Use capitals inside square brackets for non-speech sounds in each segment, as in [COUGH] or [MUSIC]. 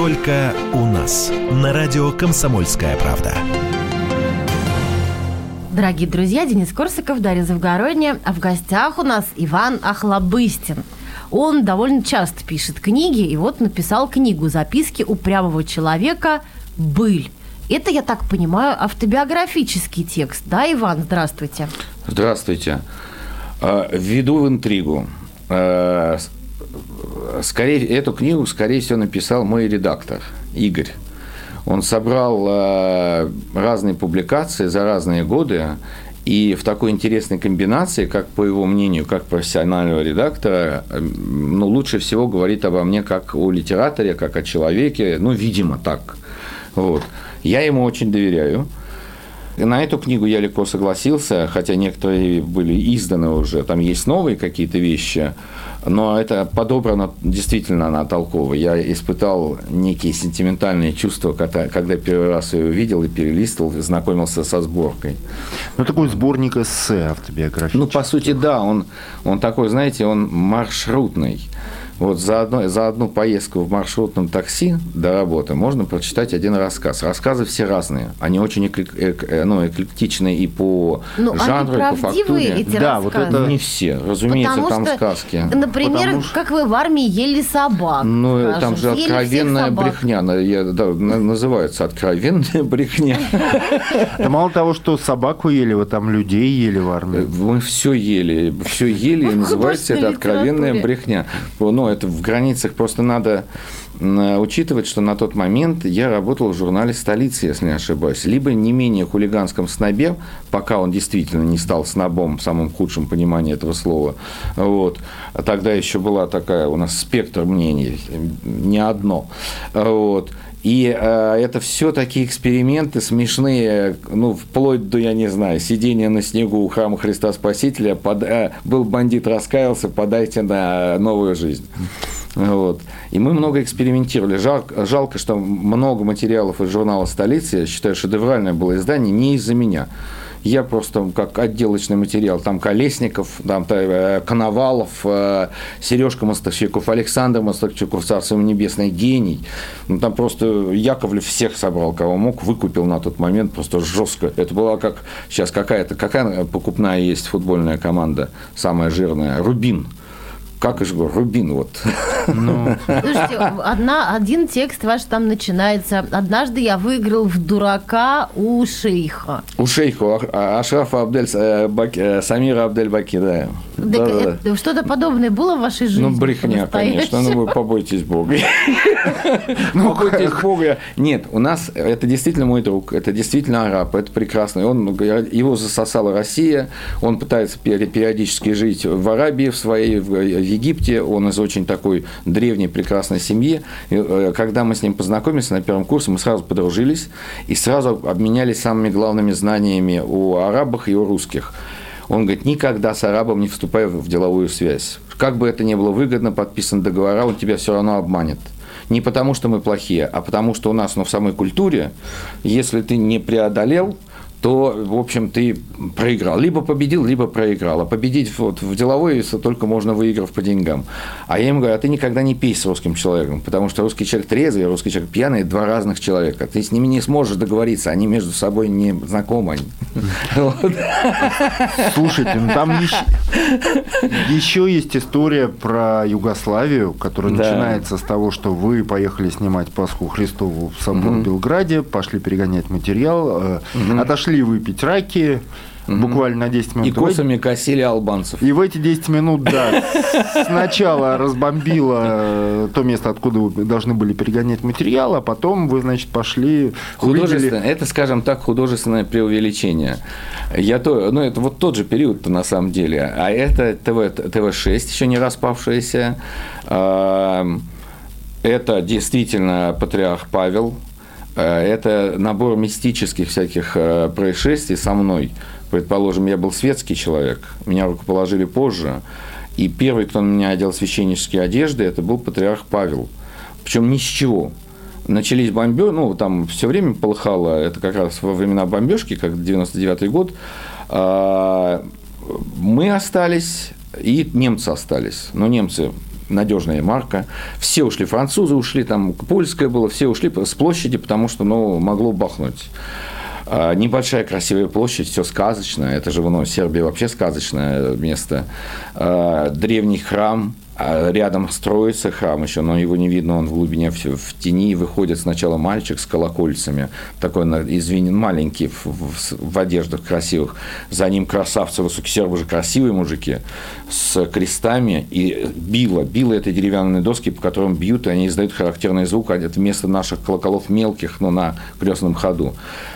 Только у нас. На радио «Комсомольская правда». Дорогие друзья, Денис Корсаков, Дарья Завгородняя. А в гостях у нас Иван Охлобыстин. Он довольно часто пишет книги, и вот написал книгу «Записки упрямого человека. Быль». Это, я так понимаю, автобиографический текст. Да, Иван, здравствуйте. Здравствуйте. А, введу в интригу. Скорее, эту книгу, скорее всего, написал мой редактор Игорь. Он собрал а, разные публикации за разные годы, и в такой интересной комбинации, как по его мнению, как профессионального редактора, ну, лучше всего говорит обо мне как о литераторе, как о человеке, ну, видимо, так. Вот. Я ему очень доверяю. На эту книгу я легко согласился, хотя некоторые были изданы уже, там есть новые какие-то вещи, но это подобрано действительно она толково. Я испытал некие сентиментальные чувства, когда, когда первый раз ее увидел и перелистывал, и знакомился со сборкой. Ну, такой сборник эссе автобиографический. Ну, по сути, да, он, он такой, знаете, он маршрутный. Вот за, одно, за одну поездку в маршрутном такси до работы можно прочитать один рассказ. Рассказы все разные. Они очень эклек, эк, э, ну, эклектичные и по ну, жанру, и по фактуре. Эти да, рассказы. вот это не все. Разумеется, Потому там что, сказки. Например, Потому как вы в армии ели собак. Ну, скажем. там же откровенная брехня. Я, да, называется откровенная брехня. Мало того, что собаку ели, вы там людей ели в армии. Мы все ели. Все ели, и называется это откровенная брехня. Ну, это в границах просто надо учитывать, что на тот момент я работал в журнале «Столица», если не ошибаюсь, либо не менее хулиганском снобе, пока он действительно не стал снобом в самом худшем понимании этого слова. Вот. Тогда еще была такая у нас спектр мнений, не одно. Вот. И э, это все такие эксперименты смешные, ну, вплоть до, я не знаю, сидения на снегу у храма Христа Спасителя, под, э, был бандит, раскаялся, подайте на новую жизнь. Вот. И мы много экспериментировали. Жалко, жалко, что много материалов из журнала «Столица», я считаю, шедевральное было издание, не из-за меня. Я просто как отделочный материал. Там Колесников, там э, Коновалов, э, Сережка Мостовщиков, Александр Мостовщиков, царство небесный гений. Ну, там просто Яковлев всех собрал, кого мог, выкупил на тот момент просто жестко. Это была как сейчас какая-то, какая покупная есть футбольная команда, самая жирная, Рубин как же Рубин вот. Ну. Слушайте, одна, один текст ваш там начинается. Однажды я выиграл в дурака у шейха. У шейха, а, Ашрафа Абдель, э, Бак, э, Самира Абдель Баки, да. да, да, да. Что-то подобное было в вашей жизни? Ну, брехня, конечно. Ну, вы побойтесь Бога. [LAUGHS] Ну, побойтесь Бога. Нет, у нас, это действительно мой друг, это действительно араб, это прекрасно. Он, его засосала Россия, он пытается периодически жить в Арабии, в своей, в Египте, он из очень такой древней прекрасной семьи. Э, когда мы с ним познакомились на первом курсе, мы сразу подружились и сразу обменялись самыми главными знаниями о арабах и о русских. Он говорит, никогда с арабом не вступай в деловую связь. Как бы это ни было выгодно, подписан договора, он тебя все равно обманет. Не потому, что мы плохие, а потому, что у нас ну, в самой культуре, если ты не преодолел – то, в общем, ты проиграл. Либо победил, либо проиграл. А победить вот, в деловой только можно выиграв по деньгам. А я им говорю, а ты никогда не пей с русским человеком, потому что русский человек трезвый, русский человек пьяный – два разных человека. Ты с ними не сможешь договориться, они между собой не знакомы. [LAUGHS] Слушайте, ну там еще есть история про Югославию, которая начинается с того, что вы поехали снимать Пасху Христову в собор в Белграде, пошли перегонять материал, э, отошли шли выпить раки, буквально на 10 минут. И косами косили албанцев. И в эти 10 минут, да, сначала разбомбило то место, откуда вы должны были перегонять материал, а потом вы, значит, пошли... Художественно, увидели... это, скажем так, художественное преувеличение. Я то, ну, это вот тот же период-то на самом деле. А это ТВ, ТВ-6, еще не распавшаяся. Это действительно патриарх Павел, это набор мистических всяких э, происшествий со мной. Предположим, я был светский человек, меня рукоположили позже, и первый, кто на меня одел священнические одежды, это был патриарх Павел. Причем ни с чего. Начались бомбежки, ну, там все время полыхало, это как раз во времена бомбежки, как 99-й год. А, мы остались, и немцы остались. Но немцы надежная марка. Все ушли, французы ушли, там польская была, все ушли с площади, потому что, ну, могло бахнуть. А, небольшая красивая площадь, все сказочно. Это же, ну, Сербия вообще сказочное место. А, древний храм, а рядом строится храм еще, но его не видно, он в глубине, в, тени. Выходит сначала мальчик с колокольцами, такой, извинен, маленький, в, в, в одеждах красивых. За ним красавцы, высокие сербы же красивые мужики, с крестами. И било, било это деревянные доски, по которым бьют, и они издают характерный звук. Это вместо наших колоколов мелких, но на крестном ходу.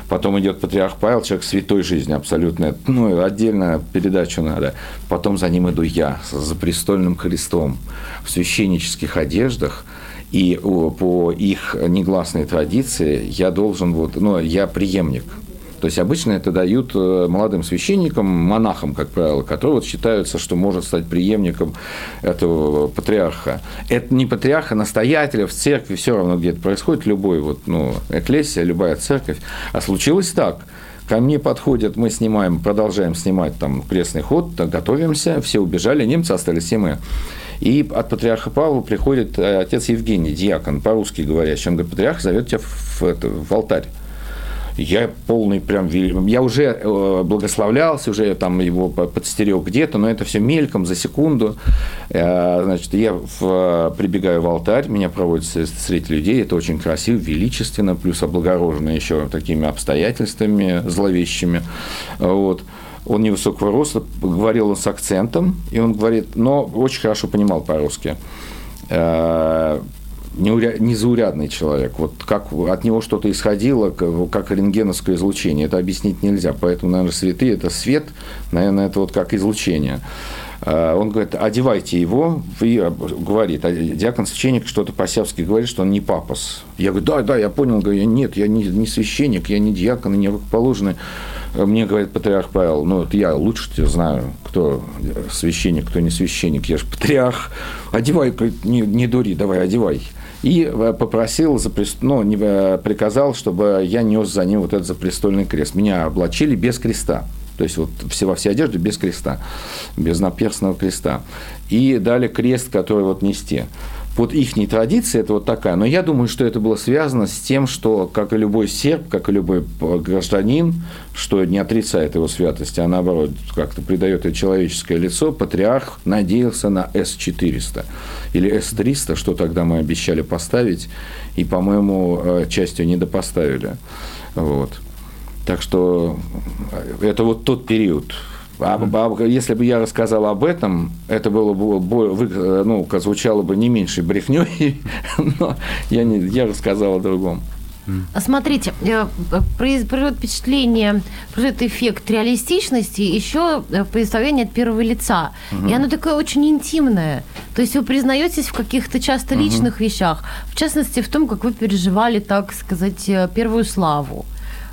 Потом идет патриарх Павел, человек святой жизни абсолютно. Ну, отдельно передачу надо. Потом за ним иду я, за престольным крестом, в священнических одеждах. И по их негласной традиции я должен, вот, ну, я преемник то есть обычно это дают э, молодым священникам, монахам, как правило, которые вот считаются, что может стать преемником этого патриарха. Это не патриарха, настоятеля в церкви, все равно где-то происходит, любой вот, ну, эклесия, любая церковь. А случилось так. Ко мне подходят, мы снимаем, продолжаем снимать там крестный ход, готовимся, все убежали, немцы остались, и мы. И от патриарха Павла приходит э, отец Евгений, диакон, по-русски говорящий. Он говорит, патриарх зовет тебя в, это, в алтарь. Я полный прям... Я уже э, благословлялся, уже там его подстерег где-то, но это все мельком, за секунду. Э, значит, я в, прибегаю в алтарь, меня проводят среди людей, это очень красиво, величественно, плюс облагорожено еще такими обстоятельствами зловещими. Вот он невысокого роста, говорил он с акцентом, и он говорит, но очень хорошо понимал по-русски э, незаурядный человек. Вот как от него что-то исходило, как рентгеновское излучение. Это объяснить нельзя. Поэтому, наверное, святые – это свет, наверное, это вот как излучение. А, он говорит, одевайте его, и говорит, а диакон священник что-то по-сявски говорит, что он не папас. Я говорю, да, да, я понял, говорю, нет, я не, не священник, я не диакон, не рукоположенный. Мне говорит патриарх Павел, ну, это я лучше тебя знаю, кто священник, кто не священник, я же патриарх, одевай, не, не дури, давай, одевай и э, попросил, ну, э, приказал, чтобы я нес за ним вот этот запрестольный крест. Меня облачили без креста. То есть вот все, во всей одежде без креста, без наперстного креста. И дали крест, который вот нести вот их традиция это вот такая. Но я думаю, что это было связано с тем, что, как и любой серб, как и любой гражданин, что не отрицает его святости, а наоборот как-то придает ей человеческое лицо, патриарх надеялся на С-400 или С-300, что тогда мы обещали поставить, и, по-моему, э, частью недопоставили. Вот. Так что э, это вот тот период, если бы я рассказал об этом, это было бы, ну, звучало бы не меньше брехней, [LAUGHS] но я, не, я рассказал о другом. А смотрите, э, производит впечатление, производит эффект реалистичности еще э, представление от первого лица. Угу. И оно такое очень интимное. То есть вы признаетесь в каких-то часто личных угу. вещах, в частности в том, как вы переживали, так сказать, э, первую славу.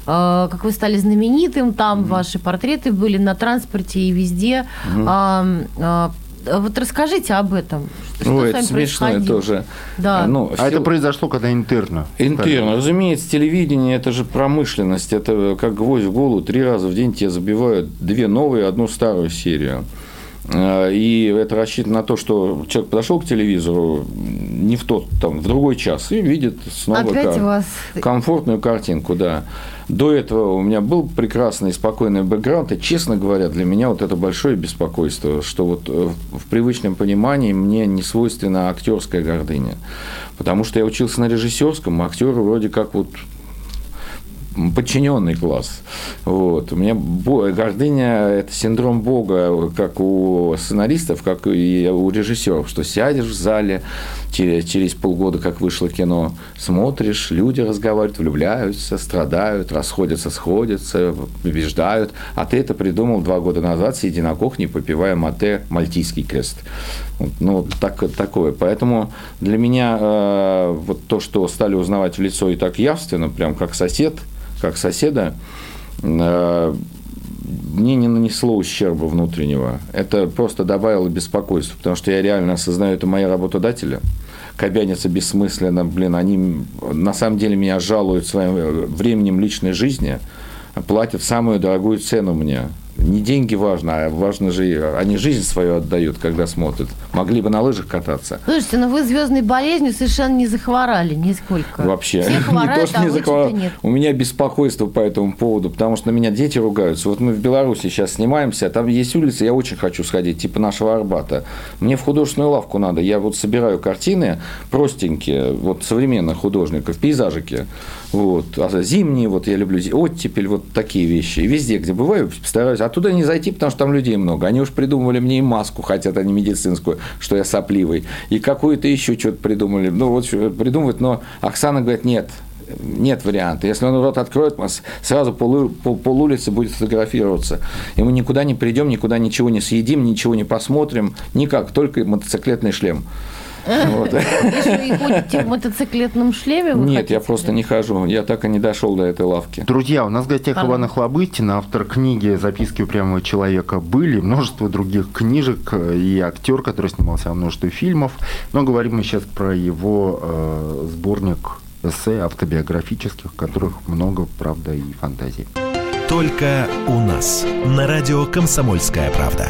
Э, как вы стали знаменитым, там mm-hmm. ваши портреты были на транспорте и везде. Mm-hmm. Вот расскажите об этом. Что ну, это смешно тоже. Да. Ну, а все... это произошло когда интерно? Интерно. Разумеется, телевидение – это же промышленность. Это как гвоздь в голову. Три раза в день тебе забивают две новые, одну старую серию. Э, и это рассчитано на то, что человек подошел к телевизору не в тот, там, в другой час и видит снова Опять кар... вас... комфортную картинку, да. До этого у меня был прекрасный спокойный бэкграунд, и, честно говоря, для меня вот это большое беспокойство, что вот э, в привычном понимании мне не свойственна актерская гордыня. Потому что я учился на режиссерском, а актеры вроде как вот подчиненный класс. Вот. У меня гордыня – это синдром Бога, как у сценаристов, как и у режиссеров, что сядешь в зале, через, через полгода, как вышло кино, смотришь, люди разговаривают, влюбляются, страдают, расходятся, сходятся, побеждают. А ты это придумал два года назад, сидя на кухне, попивая мате «Мальтийский крест». Ну, так, такое. Поэтому для меня э, вот то, что стали узнавать в лицо и так явственно, прям как сосед – как соседа, э, мне не нанесло ущерба внутреннего. Это просто добавило беспокойства, потому что я реально осознаю, это мои работодатели. Кобянятся бессмысленно, блин, они на самом деле меня жалуют своим временем личной жизни, платят самую дорогую цену мне. Не деньги важно, а важно же, они жизнь свою отдают, когда смотрят. Могли бы на лыжах кататься. Слушайте, ну вы звездной болезнью совершенно не захворали нисколько. Вообще. Все хворают, [LAUGHS] не то, что а не вы захворал. нет. У меня беспокойство по этому поводу, потому что на меня дети ругаются. Вот мы в Беларуси сейчас снимаемся, а там есть улица, я очень хочу сходить, типа нашего Арбата. Мне в художественную лавку надо. Я вот собираю картины простенькие, вот современных художников, пейзажики. Вот. А зимние, вот я люблю оттепель, вот такие вещи. И везде, где бываю, стараюсь. А туда не зайти, потому что там людей много. Они уж придумывали мне и маску, хотят они медицинскую, что я сопливый. И какую-то еще что-то придумали. Ну, вот придумывают, но Оксана говорит, нет, нет варианта. Если он рот откроет, сразу пол, пол, пол улицы будет фотографироваться. И мы никуда не придем, никуда ничего не съедим, ничего не посмотрим. Никак, только мотоциклетный шлем. Вот. Еще и ходите в мотоциклетном шлеме? Нет, хотите я просто не хожу. Я так и не дошел до этой лавки. Друзья, у нас в гостях Пардон. Иван Охлобыстин, автор книги «Записки упрямого человека» были, множество других книжек и актер, который снимался во множестве фильмов. Но говорим мы сейчас про его э, сборник эссе автобиографических, в которых много, правда, и фантазии. Только у нас. На радио «Комсомольская правда».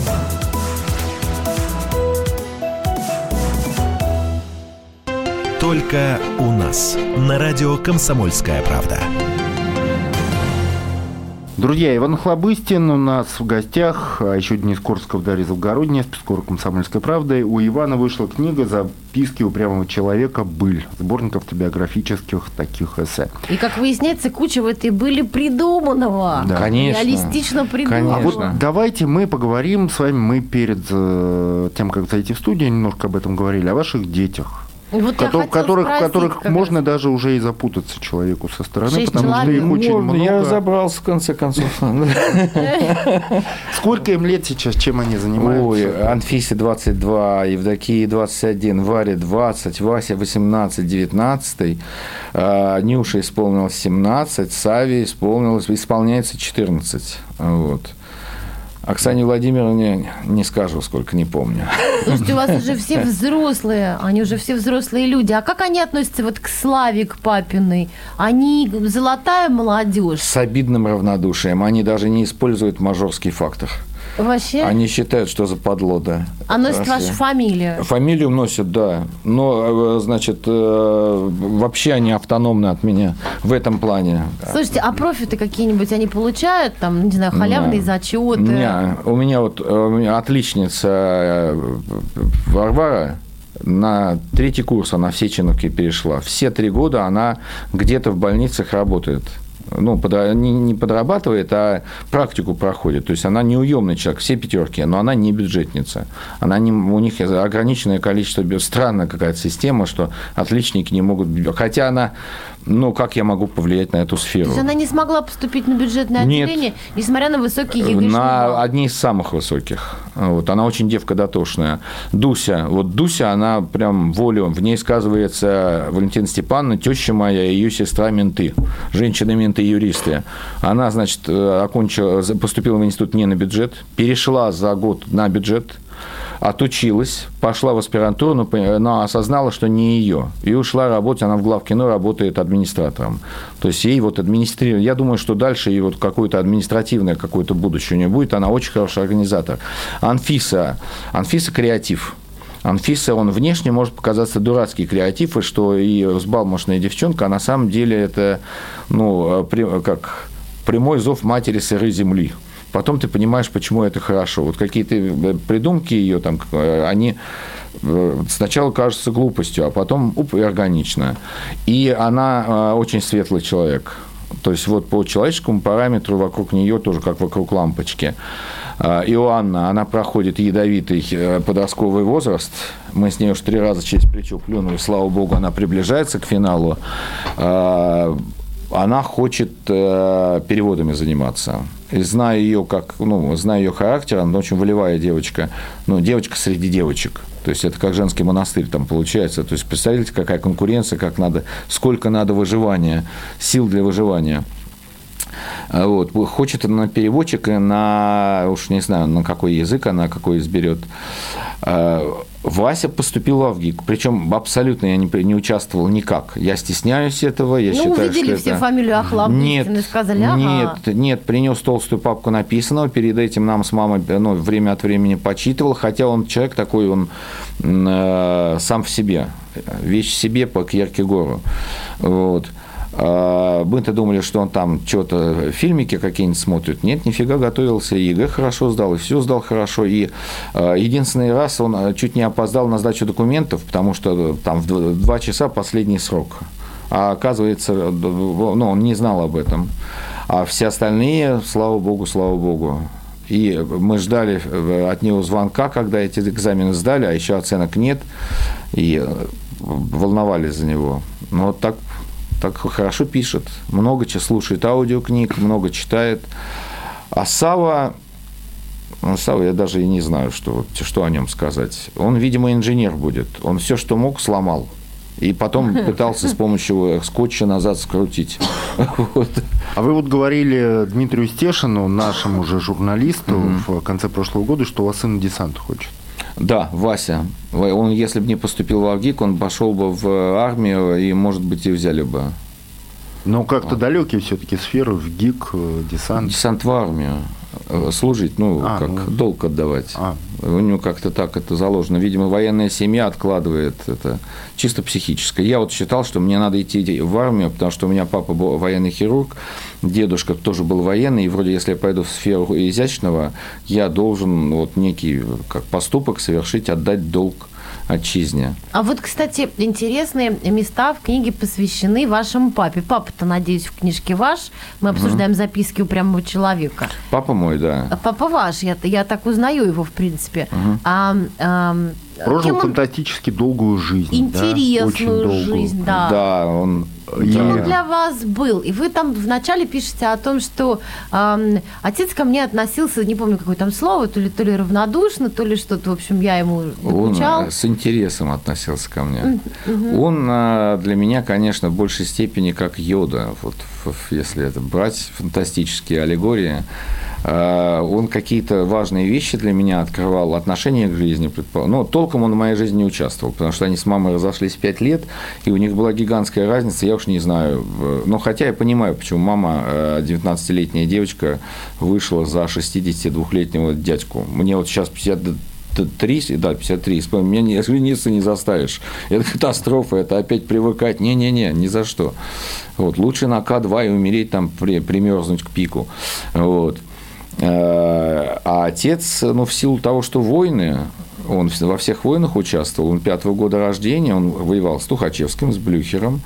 Только у нас. На радио «Комсомольская правда». Друзья, Иван Хлобыстин у нас в гостях, а еще Денис Корсков, Дарья Завгородняя, спецкор «Комсомольской правды». У Ивана вышла книга «Записки упрямого человека. Быль». Сборник автобиографических таких эссе. И, как выясняется, куча в этой были придуманного. Да. Конечно. Реалистично придуманного. А вот давайте мы поговорим с вами, мы перед э, тем, как зайти в студию, немножко об этом говорили, о ваших детях. Вот Котор- которых, спросить которых как можно раз. даже уже и запутаться человеку со стороны, Шесть потому что их человек. очень Можно, много. Я забрался, в конце концов. Сколько им лет сейчас, чем они занимаются? Ой, Анфисе 22, Евдокии 21, Варе 20, Вася 18, 19, а, Нюше исполнилось 17, Саве исполнилось, исполняется 14. Вот. Оксане Владимировне не скажу, сколько, не помню. Слушайте, у вас уже все [LAUGHS] взрослые, они уже все взрослые люди. А как они относятся вот к Славе, к папиной? Они золотая молодежь. С обидным равнодушием. Они даже не используют мажорский фактор. Вообще? Они считают, что западло, да. А носит Вообще. вашу фамилию? Фамилию носят, да. Но, э, значит, э, вообще они автономны от меня в этом плане. Слушайте, а профиты какие-нибудь они получают? Там, не знаю, халявные Да. зачеты? Не, у меня вот э, у меня отличница Варвара на третий курс она в Сеченовке перешла. Все три года она где-то в больницах работает. Ну, не, не подрабатывает, а практику проходит. То есть она неуемный человек, все пятерки, но она не бюджетница. Она не, у них ограниченное количество, странная какая-то система, что отличники не могут... Хотя она, ну, как я могу повлиять на эту сферу? То есть она не смогла поступить на бюджетное Нет. отделение, несмотря на высокий ЕГЭшный на балл. одни из самых высоких. Вот, она очень девка дотошная. Дуся. Вот Дуся, она прям волю. В ней сказывается Валентина Степановна, теща моя, и ее сестра менты. Женщины-менты-юристы. Она, значит, э, окончила, поступила в институт не на бюджет, перешла за год на бюджет, отучилась, пошла в аспирантуру, но, но осознала, что не ее. И ушла работать, она в главкино работает администратором. То есть ей вот администрировать, я думаю, что дальше ей вот какое-то административное какое-то будущее у нее будет, она очень хороший организатор. Анфиса, Анфиса креатив. Анфиса, он внешне может показаться дурацкий креатив, и что и взбалмошная девчонка, а на самом деле это, ну, при- как прямой зов матери сырой земли. Потом ты понимаешь, почему это хорошо. Вот какие-то э, придумки ее там, э, они э, сначала кажется глупостью, а потом уп, и органично. И она очень светлый человек. То есть вот по человеческому параметру вокруг нее тоже как вокруг лампочки. Иоанна, она проходит ядовитый подростковый возраст. Мы с ней уж три раза через плечо плюнули, слава богу, она приближается к финалу. Она хочет переводами заниматься. Зная ее как, ну, зная ее характер, она очень волевая девочка. Ну, девочка среди девочек. То есть это как женский монастырь там получается. То есть представляете, какая конкуренция, как надо, сколько надо выживания, сил для выживания. А вот. Хочет она переводчика на, уж не знаю, на какой язык она какой изберет. А, Вася поступил в ВГИК, причем абсолютно я не, не участвовал никак. Я стесняюсь этого, я ну, считаю, увидели что все это... фамилию Ахлабыстин нет, и сказали, ага. Нет, нет, принес толстую папку написанного, перед этим нам с мамой ну, время от времени почитывал, хотя он человек такой, он э, сам в себе, вещь в себе по Кьеркегору. Вот. А, мы-то думали, что он там что-то, фильмики какие-нибудь смотрит. Нет, нифига готовился, и ЕГЭ хорошо сдал, и все сдал хорошо. И а, единственный раз он а, чуть не опоздал на сдачу документов, потому что там в два часа последний срок. А оказывается, ну, он не знал об этом. А все остальные, слава богу, слава богу. И мы ждали э, от него звонка, когда эти экзамены сдали, а еще оценок нет. И э, волновались за него. Но вот так так хорошо пишет, много слушает аудиокниг, много читает. А Сава, ну, Сава, я даже и не знаю, что, что о нем сказать. Он, видимо, инженер будет. Он все, что мог, сломал. И потом [LAUGHS] пытался с помощью скотча назад скрутить. [LAUGHS] Вот. А вы вот говорили Дмитрию Стешину, нашему же журналисту, mm-hmm. в конце прошлого года, что у вас сын десант хочет. Да, Вася. Он, если бы не поступил в Авгик, он пошел бы в армию и, может быть, и взяли бы. Но как-то далекие все-таки сферы в ГИК, э, десант. Десант в армию. Э, служить, ну, а, как ну... долг отдавать. А. У него как-то так это заложено. Видимо, военная семья откладывает это чисто психическое. Я вот считал, что мне надо идти в армию, потому что у меня папа был военный хирург, дедушка тоже был военный, и вроде если я пойду в сферу изящного, я должен вот некий как поступок совершить, отдать долг отчизне. А вот, кстати, интересные места в книге посвящены вашему папе. Папа-то, надеюсь, в книжке ваш. Мы обсуждаем угу. записки упрямого человека. Папа мой, да. А папа ваш, я, я так узнаю его, в принципе. Угу. А, а, Прожил фантастически долгую жизнь. Интересную да? жизнь, да. Да, он Кем он для вас был? И вы там вначале пишете о том, что э, отец ко мне относился, не помню, какое там слово, то ли, то ли равнодушно, то ли что-то, в общем, я ему докучал. Он э, с интересом относился ко мне. Угу. Он э, для меня, конечно, в большей степени как йода, вот если это брать фантастические аллегории. Э, он какие-то важные вещи для меня открывал, отношения к жизни предполагал. Но толком он в моей жизни не участвовал, потому что они с мамой разошлись 5 лет, и у них была гигантская разница, я уж не знаю. Но хотя я понимаю, почему мама, 19-летняя э, девочка, вышла за 62-летнего дядьку. Мне вот сейчас 53, да, 53, меня не, жениться не заставишь. Это катастрофа, это опять привыкать. Не-не-не, ни за что. Вот, лучше на К2 и умереть там, при, примерзнуть к пику. Вот. Э, а отец, ну, в силу того, что войны, он во всех войнах участвовал, он пятого года рождения, он воевал с Тухачевским, с Блюхером,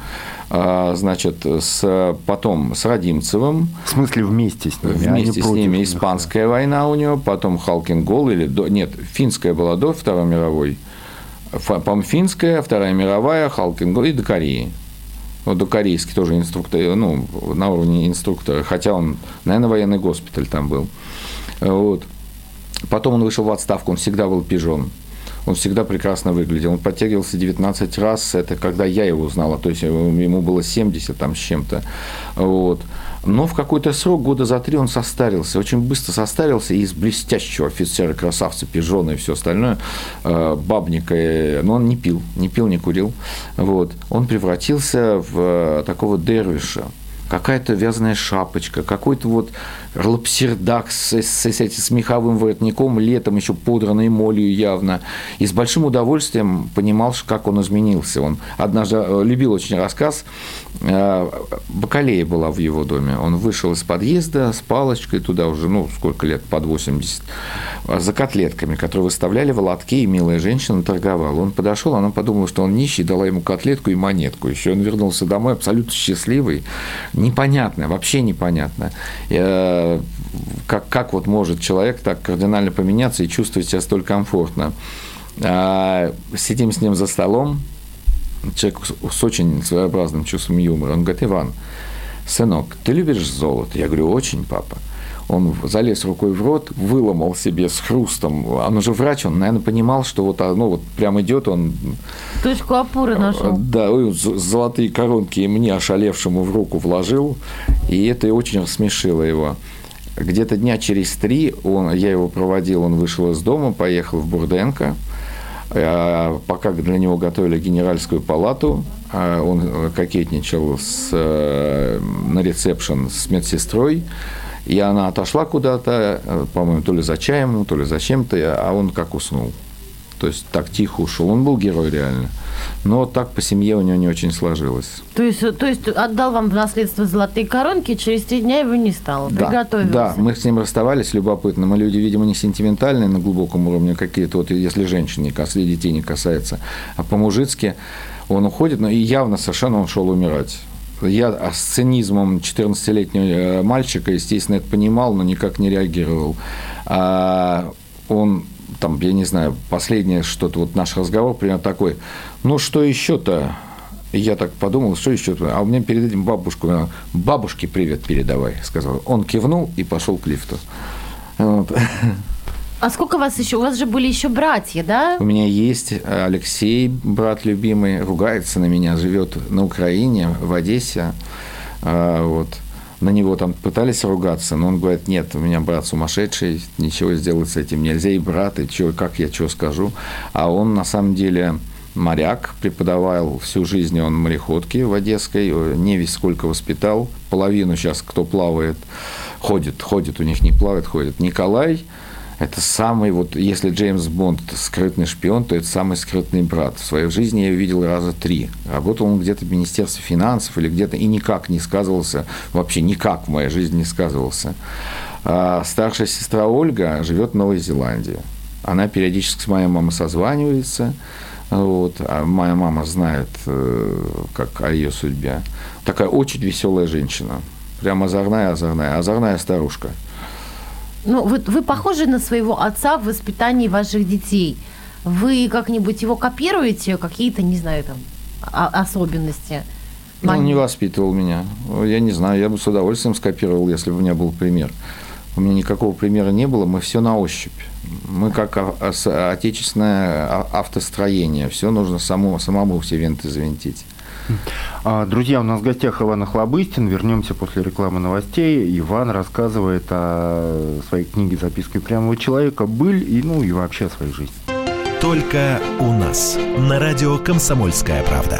а, значит, с, потом с Родимцевым. В смысле вместе с ними? А вместе с ними. Испанская война у него, потом Халкингол, или до, нет, финская была до Второй мировой, по финская, Вторая мировая, Халкингол и до Кореи. Вот до корейский тоже инструктор, ну, на уровне инструктора, хотя он, наверное, военный госпиталь там был. Вот. Потом он вышел в отставку, он всегда был пижон. Он всегда прекрасно выглядел. Он подтягивался 19 раз, это когда я его узнала, то есть ему было 70 там с чем-то. Вот. Но в какой-то срок, года за три, он состарился, очень быстро состарился, из блестящего офицера, красавца, пижона и все остальное, э, бабника, э, но он не пил, не пил, не курил, вот, он превратился в э, такого дервиша, какая-то вязаная шапочка, какой-то вот лапсердак с, с, с, с меховым воротником, летом еще пудранной молью явно. И с большим удовольствием понимал, как он изменился. Он однажды э, любил очень рассказ. Э, Бакалея была в его доме. Он вышел из подъезда с палочкой туда уже, ну, сколько лет, под 80, за котлетками, которые выставляли в лотке, и милая женщина торговала. Он подошел, она подумала, что он нищий, дала ему котлетку и монетку. Еще он вернулся домой абсолютно счастливый. Непонятно, вообще непонятно. Э, как, как вот может человек так кардинально поменяться и чувствовать себя столь комфортно. А, сидим с ним за столом, человек с очень своеобразным чувством юмора. Он говорит, Иван, сынок, ты любишь золото? Я говорю, очень, папа. Он залез рукой в рот, выломал себе с хрустом. Он уже врач, он, наверное, понимал, что вот, ну, вот прям идет он... Точку опоры нашел. Да, золотые коронки мне, ошалевшему, в руку вложил, и это очень рассмешило его. Где-то дня через три он, я его проводил, он вышел из дома, поехал в Бурденко, а пока для него готовили генеральскую палату, а он кокетничал с, э, на ресепшн с медсестрой, и она отошла куда-то, э, по-моему, то ли за чаем, то ли за чем-то, а он как уснул. То есть так тихо ушел. Он был герой реально. Но так по семье у него не очень сложилось. То есть, то есть отдал вам в наследство золотые коронки, через три дня его не стало, да, приготовился. Да, мы с ним расставались, любопытно. Мы люди, видимо, не сентиментальные на глубоком уровне какие-то, вот если женщин не касается, детей не касается, а по-мужицки он уходит, но и явно совершенно он шел умирать. Я с цинизмом 14-летнего э, мальчика, естественно, это понимал, но никак не реагировал. А он там, я не знаю, последнее что-то, вот наш разговор примерно такой, ну что еще-то? я так подумал, что еще? А у меня перед этим бабушку, бабушке привет передавай, сказал. Он кивнул и пошел к лифту. Вот. [LAUGHS] А сколько вас еще? У вас же были еще братья, да? У меня есть Алексей, брат любимый, ругается на меня, живет на Украине, в Одессе. А, вот. На него там пытались ругаться, но он говорит, нет, у меня брат сумасшедший, ничего сделать с этим нельзя, и брат, и чё, как я что скажу. А он на самом деле моряк, преподавал всю жизнь он мореходки в Одесской, не весь сколько воспитал, половину сейчас, кто плавает, ходит, ходит, у них не плавает, ходит. Николай, это самый, вот если Джеймс Бонд скрытный шпион, то это самый скрытный брат. В своей жизни я видел раза три. Работал он где-то в Министерстве финансов или где-то и никак не сказывался, вообще никак в моей жизни не сказывался. А старшая сестра Ольга живет в Новой Зеландии. Она периодически с моей мамой созванивается, вот, а моя мама знает, э, как о ее судьбе. Такая очень веселая женщина. Прям озорная, озорная, озорная старушка. Ну, вы, вы похожи на своего отца в воспитании ваших детей. Вы как-нибудь его копируете, какие-то, не знаю, там, особенности? Ну, он не воспитывал меня. Я не знаю, я бы с удовольствием скопировал, если бы у меня был пример. У меня никакого примера не было, мы все на ощупь. Мы как отечественное а, автостроение, все нужно самому, самому все венты завинтить. А, друзья, у нас в гостях Иван Охлобыстин. Вернемся после рекламы новостей. Иван рассказывает о своей книге «Записки прямого человека», «Быль» и, ну, и вообще о своей жизни. Только у нас. На радио «Комсомольская правда».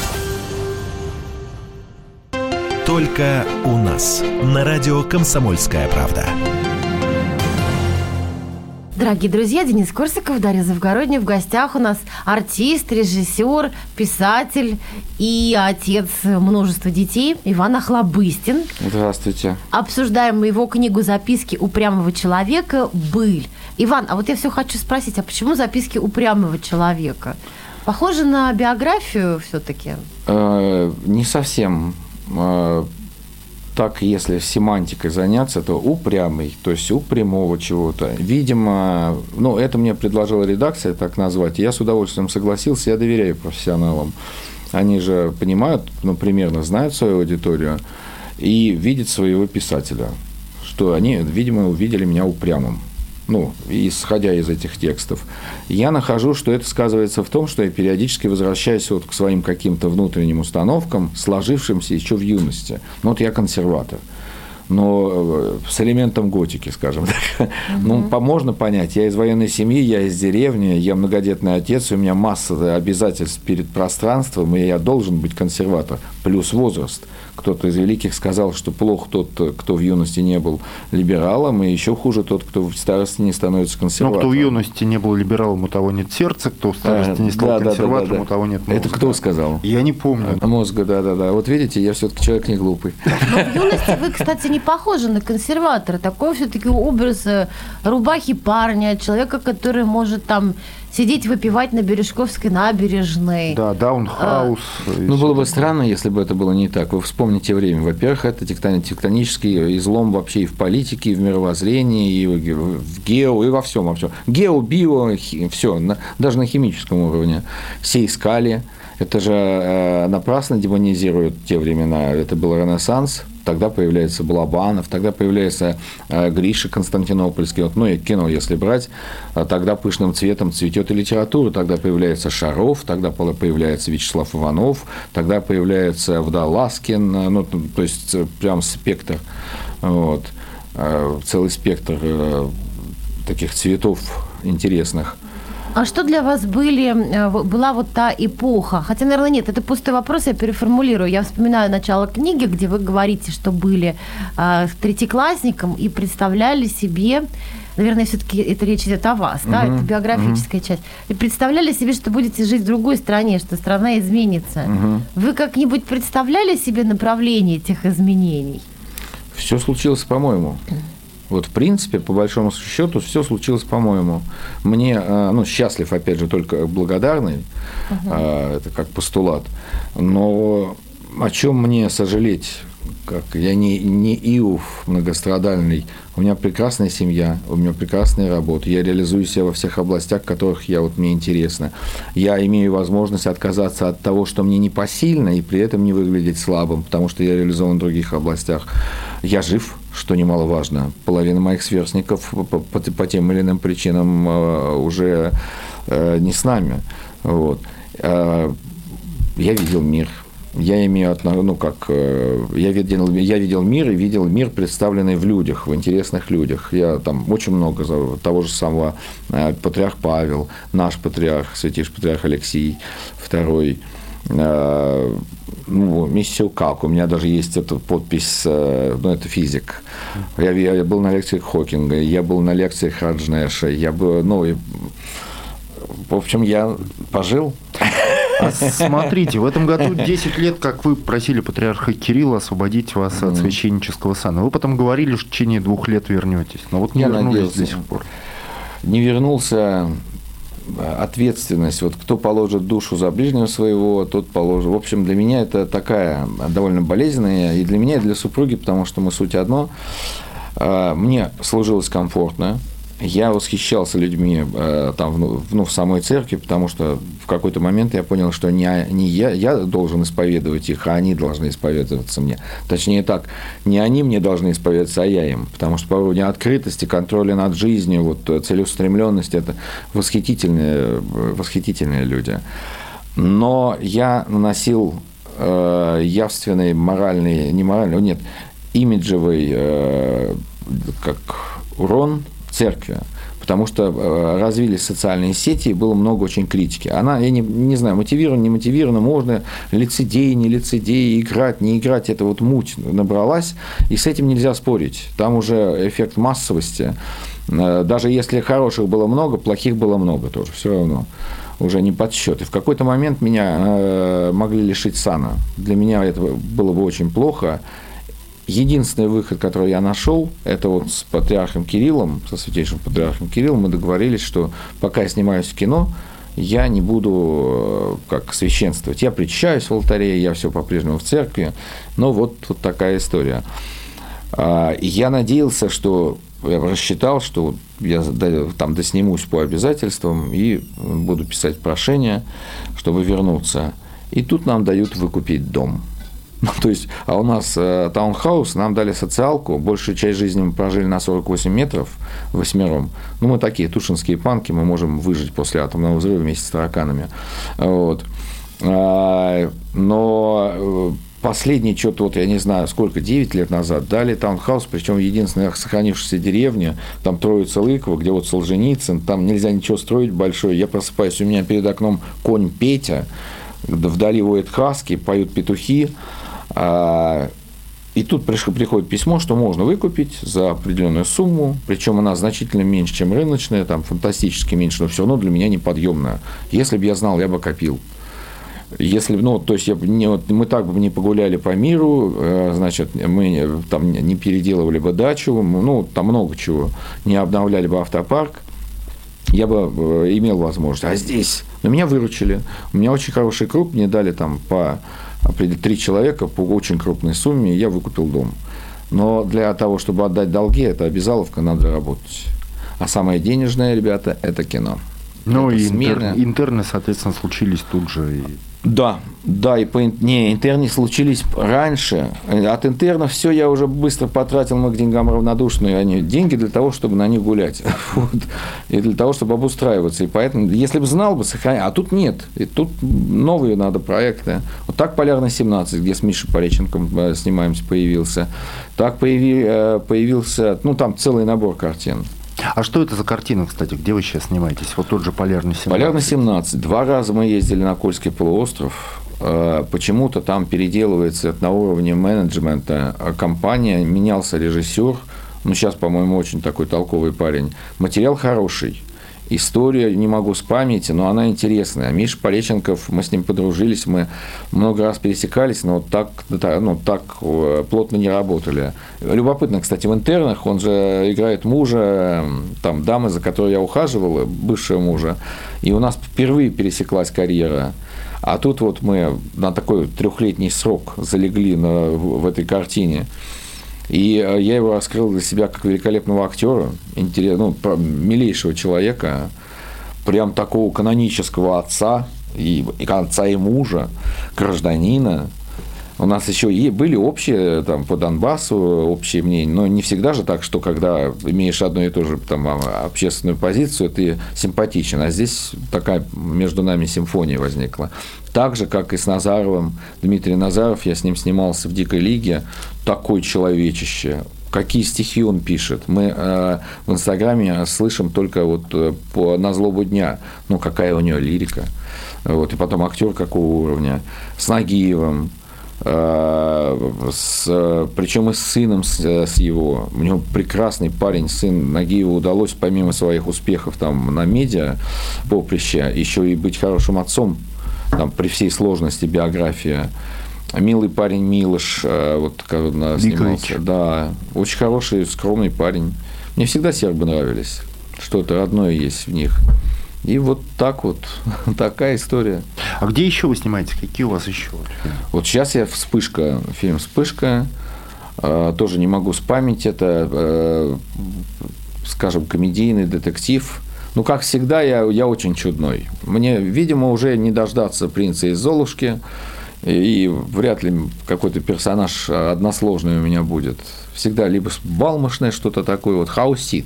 Только у нас. На радио «Комсомольская правда». Дорогие друзья, Денис Корсаков, Дарья Завгородняя. В гостях у нас артист, режиссер, писатель и отец множества детей Иван Охлобыстин. Здравствуйте. Обсуждаем мы его книгу «Записки упрямого человека. Быль». Иван, а вот я все хочу спросить, а почему записки упрямого человека? Похоже на биографию все-таки? Э, не совсем. А, так, если семантикой заняться, то упрямый, то есть у прямого чего-то. Видимо, ну, это мне предложила редакция так назвать, я с удовольствием согласился, я доверяю профессионалам. Они же понимают, ну, примерно знают свою аудиторию. и видит своего писателя, что они, видимо, увидели меня упрямым ну, исходя из этих текстов, я нахожу, что это сказывается в том, что я периодически возвращаюсь вот к своим каким-то внутренним установкам, сложившимся еще в юности. Ну, вот я консерватор но э, с элементом готики, скажем так. Угу. [LAUGHS] Ну, можно понять, я из военной семьи, я из деревни, я многодетный отец, у меня масса обязательств перед пространством, и я должен быть консерватор, плюс возраст – кто-то из великих сказал, что плохо тот, кто в юности не был либералом, и еще хуже тот, кто в старости не становится консерватором. Но кто в юности не был либералом, у того нет сердца, кто в старости не стал да, консерватором, да, да, да. у того нет мозга. Это кто сказал? Я не помню. Мозга, да-да-да. Вот видите, я все-таки человек не глупый. Но в юности вы, кстати, не похожи на консерватора. Такой все-таки образ э, рубахи парня, человека, который может там сидеть выпивать на Бережковской набережной. Да, даунхаус. А, ну, было бы странно, если бы это было не так. Вы вспомните время. Во-первых, это тектонический излом вообще и в политике, и в мировоззрении, и в гео, и во всем, во всем. Гео, био, все, даже на химическом уровне. Все искали. Это же э, напрасно демонизируют те времена. Это был Ренессанс, тогда появляется Балабанов, тогда появляется э, Гриша Константинопольский, вот, ну и кино, если брать, а тогда пышным цветом цветет и литература, тогда появляется Шаров, тогда появляется Вячеслав Иванов, тогда появляется Вдоласкин, э, ну, то есть э, прям спектр, вот, целый спектр таких цветов интересных – а что для вас были, э, была вот та эпоха? Хотя, наверное, нет, это пустой вопрос, я переформулирую. Я вспоминаю начало книги, где вы говорите, что были э, третьеклассником и представляли себе наверное, все-таки это речь идет о вас, да, это биографическая uh часть. И представляли себе, что будете жить в другой стране, что страна изменится. uh Вы как-нибудь представляли себе направление этих изменений? Все случилось, по-моему. Вот, в принципе, по большому счету, все случилось, по-моему. Мне, э, ну, счастлив, опять же, только благодарный, угу. это как постулат. Но о чем мне сожалеть? Как я не, не Иов многострадальный. У меня прекрасная семья, у меня прекрасная работа. Я реализую себя во всех областях, которых я, вот, мне интересно. Я имею возможность отказаться от того, что мне не посильно, и при этом не выглядеть слабым, потому что я реализован в других областях. Я жив, что немаловажно. Половина моих сверстников по, по, по тем или иным причинам э, уже э, не с нами. Вот. Э, я видел мир. Я имею отношение, ну как, я видел, я видел мир и видел мир, представленный в людях, в интересных людях. Я там очень много того же самого патриарх Павел, наш патриарх, святейший патриарх Алексей II, Э, ну, миссию как. У меня даже есть эта подпись, э, ну, это физик. Я, я был на лекции Хокинга, я был на лекции Хаджнеша, я был, ну, и, в общем, я пожил. А смотрите, в этом году 10 лет, как вы просили патриарха Кирилла освободить вас от священнического сана. Вы потом говорили, что в течение двух лет вернетесь. Но вот не я вернулись надеялся. до сих пор. Не вернулся ответственность, вот кто положит душу за ближнего своего, тот положит. В общем, для меня это такая довольно болезненная, и для меня, и для супруги, потому что мы суть одно. А, мне служилось комфортно, я восхищался людьми э, там, ну, в самой церкви, потому что в какой-то момент я понял, что не, не я, я должен исповедовать их, а они должны исповедоваться мне. Точнее так, не они мне должны исповедоваться, а я им. Потому что по уровню открытости, контроля над жизнью, вот, э, целеустремленности – это восхитительные, восхитительные люди. Но я наносил э, явственный моральный, не моральный, нет, имиджевый э, как урон церкви, потому что э, развились социальные сети, и было много очень критики. Она, я не, не знаю, мотивирована, не мотивирована, можно лицедей, не лицедей, играть, не играть, это вот муть набралась, и с этим нельзя спорить. Там уже эффект массовости. Э, даже если хороших было много, плохих было много тоже, все равно уже не подсчет. И в какой-то момент меня э, могли лишить сана. Для меня это было бы очень плохо. Единственный выход, который я нашел, это вот с патриархом Кириллом, со святейшим патриархом Кириллом, мы договорились, что пока я снимаюсь в кино, я не буду э, как священствовать. Я причащаюсь в алтаре, я все по-прежнему в церкви, но вот, вот такая история. А, я надеялся, что я рассчитал, что я там доснимусь по обязательствам и буду писать прошение, чтобы вернуться. И тут нам дают выкупить дом – Ну, то есть, а у нас э, таунхаус, нам дали социалку, большую часть жизни мы прожили на 48 метров восьмером. Ну, мы такие тушинские панки, мы можем выжить после атомного взрыва вместе с тараканами. Вот. А, но э, последний что-то, вот я не знаю, сколько, 9 лет назад, дали таунхаус, причем единственная сохранившаяся деревня, там Троица Лыкова, где вот Солженицын, там нельзя ничего строить большое. Я просыпаюсь, у меня перед окном конь Петя, вдали воет хаски, поют петухи, и тут приходит письмо, что можно выкупить за определенную сумму, причем она значительно меньше, чем рыночная, там фантастически меньше, но все равно для меня неподъемная. Если бы я знал, я бы копил. Если, ну, то есть я, не, вот, мы так бы не погуляли по миру, э, значит, мы там не переделывали бы дачу, ну, там много чего, не обновляли бы автопарк, я бы э, имел возможность. А здесь, ну, меня выручили, у меня очень хороший круг, мне дали там по три человека по очень крупной сумме, и я выкупил дом. Но для того, чтобы отдать долги, это обязаловка, надо работать. А самое денежное, ребята, это кино. Ну это и интер, интерны, соответственно, случились тут же. И... Да, да, и по, не, интерны случились раньше. От интернов все я уже быстро потратил, мы к деньгам равнодушные. Они деньги для того, чтобы на них гулять. [LAUGHS] Вот. И для того, чтобы обустраиваться. И поэтому, если бы знал бы, сохранял. А тут нет. И тут новые надо проекты. Вот так «Полярный 17», где с Мишей Пореченком э, снимаемся, появился. Так э, появился, ну, там целый набор картин. А что это за картина, кстати? Где вы сейчас снимаетесь? Вот тот же «Полярный 17». «Полярный 17». Два раза мы ездили на Кольский полуостров. Э, почему-то там переделывается на уровне менеджмента компания, менялся режиссер. Ну, сейчас, по-моему, очень такой толковый парень. Материал хороший. История не могу с памяти, но она интересная. Миша Пореченков, мы с ним подружились, мы много раз пересекались, но так, ну, так э, плотно не работали. Любопытно, кстати, в интернах он же играет мужа, там, дамы, за которой я ухаживал, бывшего мужа, и у нас впервые пересеклась карьера. А тут вот мы на такой трехлетний срок залегли на, в этой картине. И э, я его раскрыл для себя как великолепного актера, ну, милейшего человека, прям такого канонического отца, и, и отца и мужа, гражданина, у нас еще и были общие там, по Донбассу общие мнения, но не всегда же так, что когда имеешь одну и ту же там, а, общественную позицию, ты симпатичен. А здесь такая между нами симфония возникла. Так же, как и с Назаровым, Дмитрий Назаров, я с ним снимался в «Дикой лиге», такой человечище, какие стихи он пишет. Мы э, в Инстаграме слышим только вот э, по, на злобу дня, ну, какая у него лирика. Вот, и потом актер какого уровня. С Нагиевым, Э, с, причем и с сыном с, с его. У него прекрасный парень, сын Нагиева удалось, помимо своих успехов там на медиа поприща, еще и быть хорошим отцом там, при всей сложности биографии. Милый парень Милош, э, вот когда снимался. Да, очень хороший, скромный парень. Мне всегда сербы нравились. Что-то родное есть в них. И вот так вот, [LAUGHS] такая история. А где еще вы снимаетесь? Какие у вас еще? Вот сейчас я «Вспышка», фильм «Вспышка», э, тоже не могу спамить это, э, скажем, комедийный детектив. Ну, как всегда, я, я очень чудной. Мне, видимо, уже не дождаться принца из Золушки, и вряд ли какой-то персонаж односложный у меня будет. Всегда либо балмошное что-то такое, вот хаусит.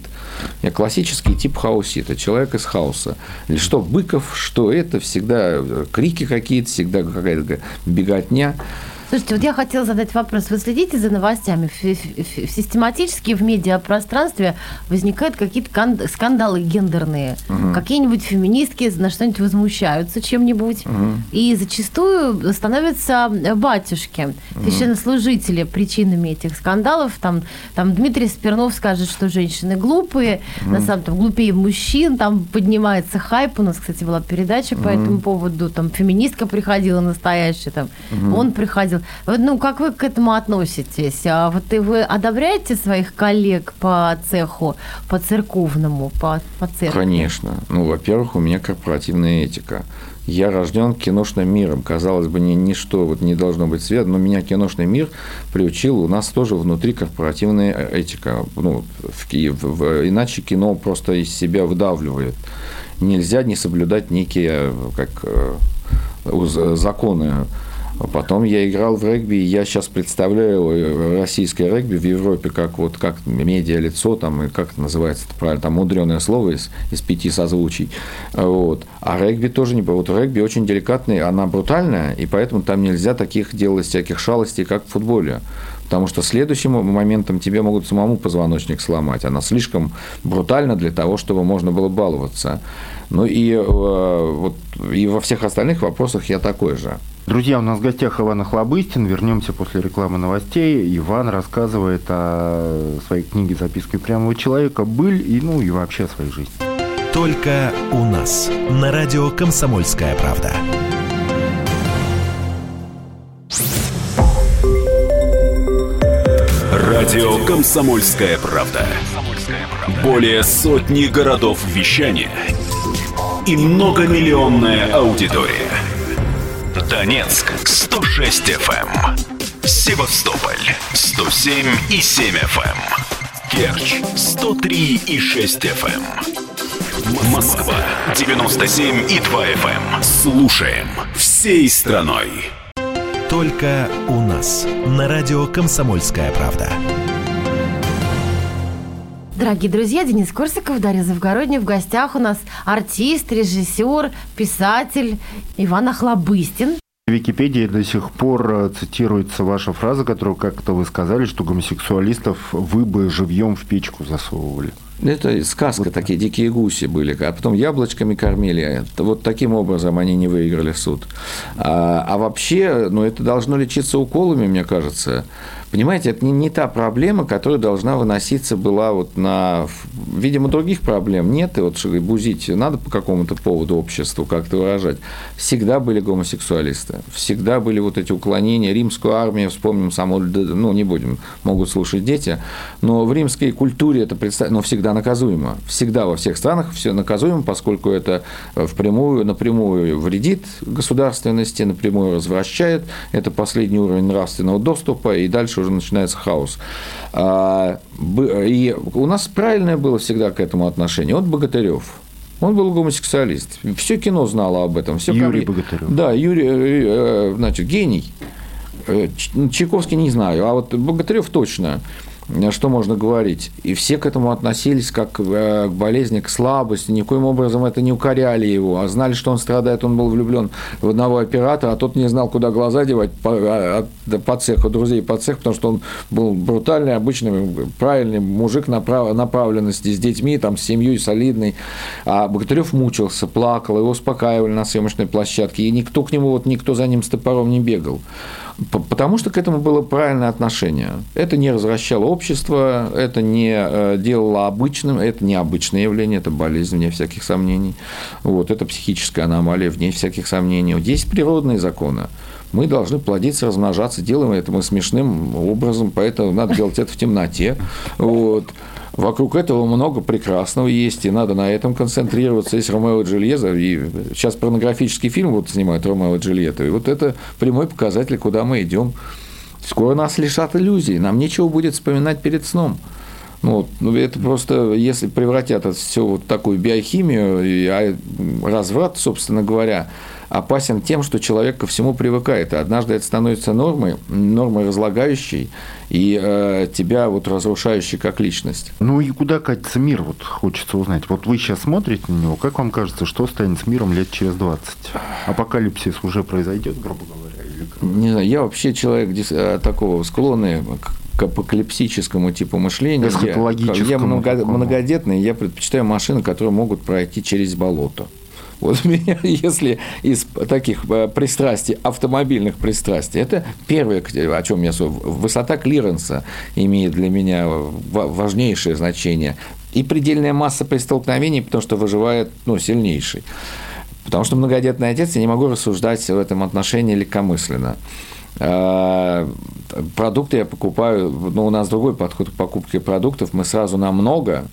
Классический тип хаусита, человек из хаоса. Или что Быков, что это, всегда крики какие-то, всегда какая-то беготня. Слушайте, вот я хотела задать вопрос. Вы следите за новостями? Систематически в медиапространстве возникают какие-то скандалы гендерные. Угу. Какие-нибудь феминистки на что-нибудь возмущаются чем-нибудь. Угу. И зачастую становятся батюшки, угу. священнослужители причинами этих скандалов. Там, там Дмитрий Спирнов скажет, что женщины глупые, угу. на самом деле глупее мужчин. Там поднимается хайп. У нас, кстати, была передача угу. по этому поводу. Там феминистка приходила настоящая. Там, угу. Он приходил видел. Ну, как вы к этому относитесь? А вот и вы одобряете своих коллег по цеху, по церковному, по, по церкви? Конечно. Ну, во-первых, у меня корпоративная этика. Я рожден киношным миром. Казалось бы, ни, ничто вот не должно быть свет, но меня киношный мир приучил. У нас тоже внутри корпоративная этика. Ну, в, в, в, иначе кино просто из себя выдавливает. Нельзя не соблюдать некие как, э, законы потом я играл в регби, и я сейчас представляю российское регби в Европе как вот как медиа-лицо, там, и как это называется, это правильно, там мудреное слово из, из пяти созвучий. Вот. А регби тоже не... Вот регби очень деликатный, она брутальная, и поэтому там нельзя таких делать всяких шалостей, как в футболе. Потому что следующим моментом тебе могут самому позвоночник сломать. Она слишком брутальна для того, чтобы можно было баловаться. Ну и, э, вот, и во всех остальных вопросах я такой же. Друзья, у нас в гостях Иван Охлобыстин. Вернемся после рекламы новостей. Иван рассказывает о своей книге «Записки прямого человека», «Быль» и, ну, и вообще о своей жизни. Только у нас. На радио «Комсомольская правда». Радио «Комсомольская правда». Более сотни городов вещания и многомиллионная аудитория. Донецк 106 FM. Эм. Севастополь 107 и 7 FM. Эм. Керчь 103 и 6 FM. Эм. Москва 97 и 2 FM. Слушаем всей страной. Только у нас. На радио «Комсомольская правда». Дорогие друзья, Денис Корсаков, Дарья Завгородняя. В гостях у нас артист, режиссер, писатель Иван Охлобыстин. В Википедии до сих пор э, цитируется ваша фраза, которую как-то вы сказали, что гомосексуалистов вы бы живьем в печку засовывали. Это сказка, вот. такие дикие гуси были, а потом яблочками кормили. Вот таким образом они не выиграли суд. А, а вообще, ну, это должно лечиться уколами, мне кажется. Понимаете, это не, не та проблема, которая должна выноситься была вот на... Видимо, других проблем нет, и вот бузить надо по какому-то поводу обществу как-то выражать. Всегда были гомосексуалисты, всегда были вот эти уклонения. Римскую армию, вспомним саму, ну, не будем, могут слушать дети, но в римской культуре это представлено, но всегда наказуемо. Всегда во всех странах все наказуемо, поскольку это впрямую, напрямую вредит государственности, напрямую развращает. Это последний уровень нравственного доступа, и дальше уже начинается хаос. А, и у нас правильное было всегда к этому отношение. Вот Богатырев. Он был гомосексуалист. Все кино знало об этом. Все Юрий ком... Богатырев. Да, Юрий, э, э, значит, гений. Э, Чайковский не знаю, а вот Богатырев точно что можно говорить. И все к этому относились как э, к болезни, к слабости. Никоим образом это не укоряли его, а знали, что он страдает. Он был влюблен в одного оператора, а тот не знал, куда глаза девать по, а, по цеху, друзей по цеху, потому что он был брутальный, обычный, правильный мужик направ, направленности с детьми, там, с семьей солидный. А Богатырев мучился, плакал, его успокаивали на съемочной площадке. И никто к нему, вот никто за ним с топором не бегал. Потому что к этому было правильное отношение. Это не развращало общество, это не э, делало обычным, это не обычное явление, это болезнь, вне всяких сомнений. Вот, это психическая аномалия, вне всяких сомнений. Вот есть природные законы. Мы должны плодиться, размножаться, делаем это мы смешным образом, поэтому надо делать это в темноте. Вот. Вокруг этого много прекрасного есть, и надо на этом концентрироваться. Есть Ромео и Джульетта, и сейчас порнографический фильм вот снимают Ромео и Джульетта, и вот это прямой показатель, куда мы идем. Скоро нас лишат иллюзий, нам нечего будет вспоминать перед сном. Вот. Ну, это просто, если превратят это все вот такую биохимию, и а разврат, собственно говоря, опасен тем, что человек ко всему привыкает. Однажды это становится нормой, нормой разлагающей и э, тебя вот разрушающей как личность. Ну и куда катится мир, вот хочется узнать. Вот вы сейчас смотрите на него, как вам кажется, что станет с миром лет через 20? Апокалипсис уже произойдет, грубо говоря? Или... Не знаю, я вообще человек э, такого склонный к апокалипсическому типу мышления. Я, я много, многодетный, я предпочитаю машины, которые могут пройти через болото. Вот меня, [LAUGHS] если из таких э, пристрастий, автомобильных пристрастий, это первое, о чем я высота клиренса имеет для меня важнейшее значение. И предельная масса при столкновении, потому что выживает ну, сильнейший. Потому что многодетный отец, я не могу рассуждать в этом отношении легкомысленно. А, продукты я покупаю, ну, у нас другой подход к покупке продуктов, мы сразу на много,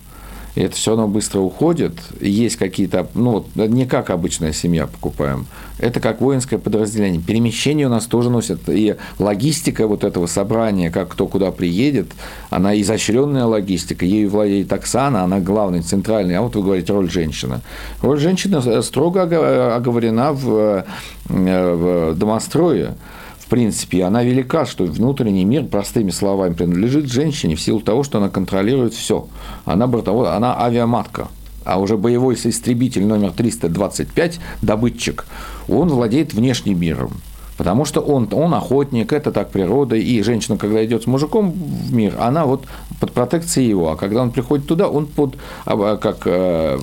и это все равно быстро уходит. Есть какие-то, ну, не как обычная семья покупаем, это как воинское подразделение. Перемещение у нас тоже носит, и логистика вот этого собрания, как кто куда приедет, она изощренная логистика, ею владеет Оксана, она главный, центральный, а вот вы говорите роль женщины. Роль женщины строго оговорена в, э, в домострое в принципе, она велика, что внутренний мир, простыми словами, принадлежит женщине в силу того, что она контролирует все. Она бортовой, она авиаматка. А уже боевой истребитель номер 325, добытчик, он владеет внешним миром. Потому что он, он охотник, это так природа, и женщина, когда идет с мужиком в мир, она вот под протекцией его, а когда он приходит туда, он под, а, как, э,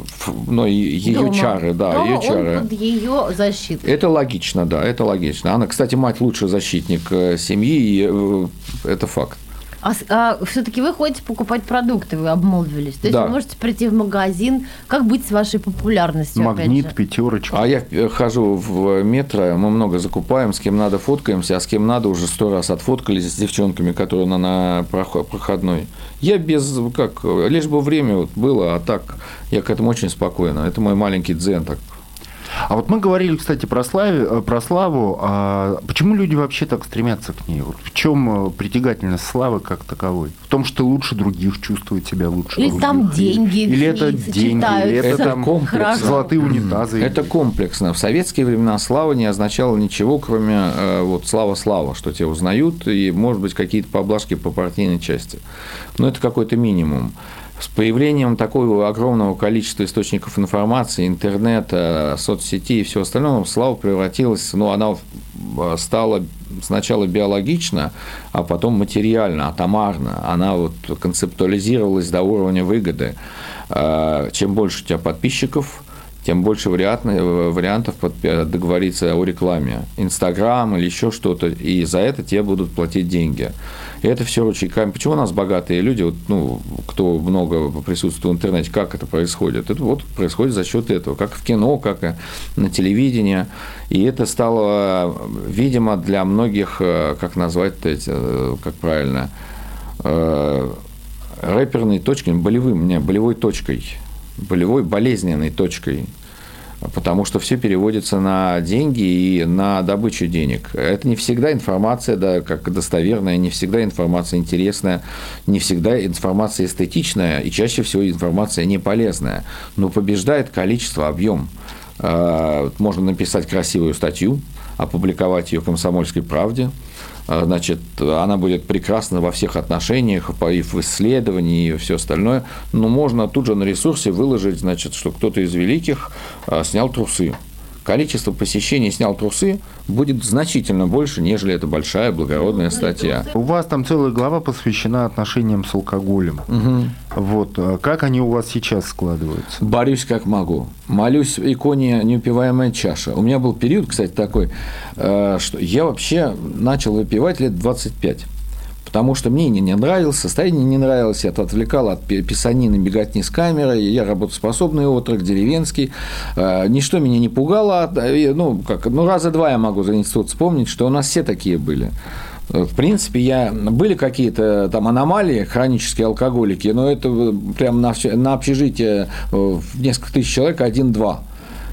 ну, ее Дома. чары, да, Дома ее он чары. под ее защиту. Это логично, да, это логично. Она, кстати, мать лучший защитник э, семьи, и э, это факт. А, все-таки вы ходите покупать продукты, вы обмолвились. То есть Да. вы можете прийти в магазин. Как быть с вашей популярностью? опять Магнит, же? пятерочка. А я э, хожу в метро, мы много закупаем, с кем надо фоткаемся, а с кем надо уже сто раз отфоткались с девчонками, которые на, на проход- проходной. Я без, как, лишь бы время вот было, а так я к этому очень спокойно. Это мой маленький дзен так. А вот мы говорили, кстати, про, славе, э, про славу. А почему люди вообще так стремятся к ней? Вот в чем э, притягательность славы как таковой? В том, что ты лучше других чувствует себя лучше Или других? там деньги Или это деньги, или это там комплекс. Золотые унитазы. Это комплексно. В советские времена слава не означала ничего, кроме э, вот слава-слава, что тебя узнают, и, может быть, какие-то поблажки по партийной части. Но это какой-то минимум. С появлением такого огромного количества источников информации, интернета, соцсетей и всего остального, слава превратилась, ну, она э, стала сначала биологично, а потом материально, атомарно. Она вот концептуализировалась до уровня выгоды. Э, Чем больше у тебя подписчиков, тем больше вариантов под- договориться о рекламе. Инстаграм или еще что-то, и за это тебе будут платить деньги. И это все ручейками. Почему у нас богатые люди, вот, ну, кто много присутствует в интернете, как это происходит? Это вот происходит за счет этого, как в кино, как и на телевидении. И это стало, видимо, для многих, э, как назвать, эти, э, как правильно, э, рэперной точкой, болевым, не, болевой точкой, болевой болезненной точкой, потому что все переводится на деньги и на добычу денег. Это не всегда информация, да, как достоверная, не всегда информация интересная, не всегда информация эстетичная, и чаще всего информация не полезная. Но побеждает количество, объем. Э, Можно написать красивую статью, опубликовать ее «Комсомольской правде», а, значит, она будет прекрасна во всех отношениях, и в исследовании, и все остальное, но можно тут же на ресурсе выложить, значит, что кто-то из великих а, снял трусы. Количество посещений снял трусы будет значительно больше, нежели это большая благородная статья. У вас там целая глава посвящена отношениям с алкоголем. Вот. а Как они у вас сейчас складываются? Борюсь как могу. Молюсь иконе неупиваемая чаша. У меня был период, кстати, такой, э, что я вообще начал выпивать лет 25. Потому что мне не, нравилось, состояние не нравилось, я отвлекал от пи- писанины, беготни с камерой, я работоспособный отрок, деревенский, Э, ничто меня не пугало, а, ну, как, ну, раза два я могу за институт вспомнить, что у нас все такие были. Э, В принципе, я, были какие-то там аномалии, хронические алкоголики, но это э, прям на, на общежитие э, в несколько тысяч человек один-два.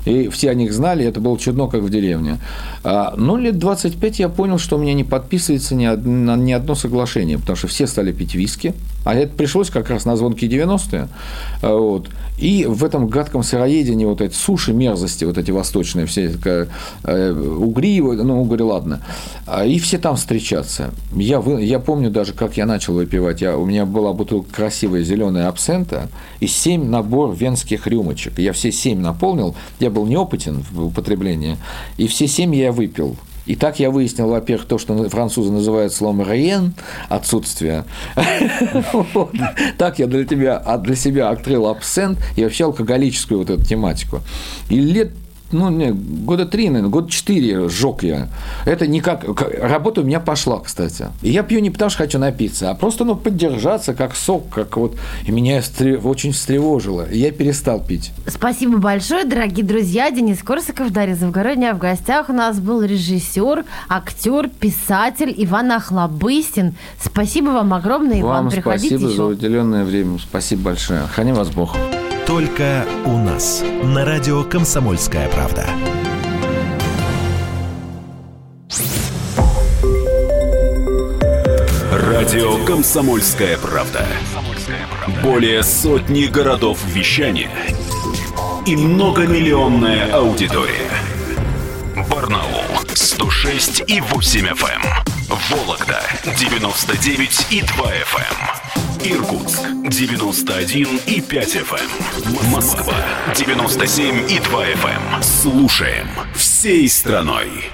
И все о них знали, это было чудно, как в деревне. А, Но лет 25 я понял, что у меня не подписывается ни одно соглашение, потому что все стали пить виски, а это пришлось как раз на звонкие 90-е. А, Вот. И в этом гадком сыроедении вот эти суши, мерзости, вот эти восточные, все такая, э, угри, ну, угри, ладно. А, И все там встречаться. Я, я помню даже, как я начал выпивать. Я, у меня была бутылка красивая зеленая абсента и 7 набор венских рюмочек. Я все 7 наполнил. Я был неопытен в употреблении. И все 7 я выпил. И так я выяснил, во-первых, то, что французы называют словом «риен» – отсутствие. [LAUGHS] Так я для, тебя, а для себя открыл абсент и вообще алкоголическую вот эту тематику. И лет ну, не, года три, наверное, года четыре сжег я. Это никак... Работа у меня пошла, кстати. И я пью не потому, что хочу напиться, а просто, ну, поддержаться, как сок, как вот... И меня стре- очень встревожило. И я перестал пить. Спасибо большое, дорогие друзья. Денис Корсаков, Дарья Завгородняя. В гостях у нас был режиссер, актер, писатель Иван Охлобыстин. Спасибо вам огромное, Иван. Вам Приходите спасибо за еще. уделенное время. Спасибо большое. Храни вас Бог. Только у нас. На радио «Комсомольская правда». Радио «Комсомольская правда». Более сотни городов вещания и многомиллионная аудитория. Барнаул 106 96 и 8 FM. Эм. Вологда 99 и 2 FM. Эм. Иркутск 91 и 5 FM. Эм. Москва 97 и 2 FM. Слушаем всей страной.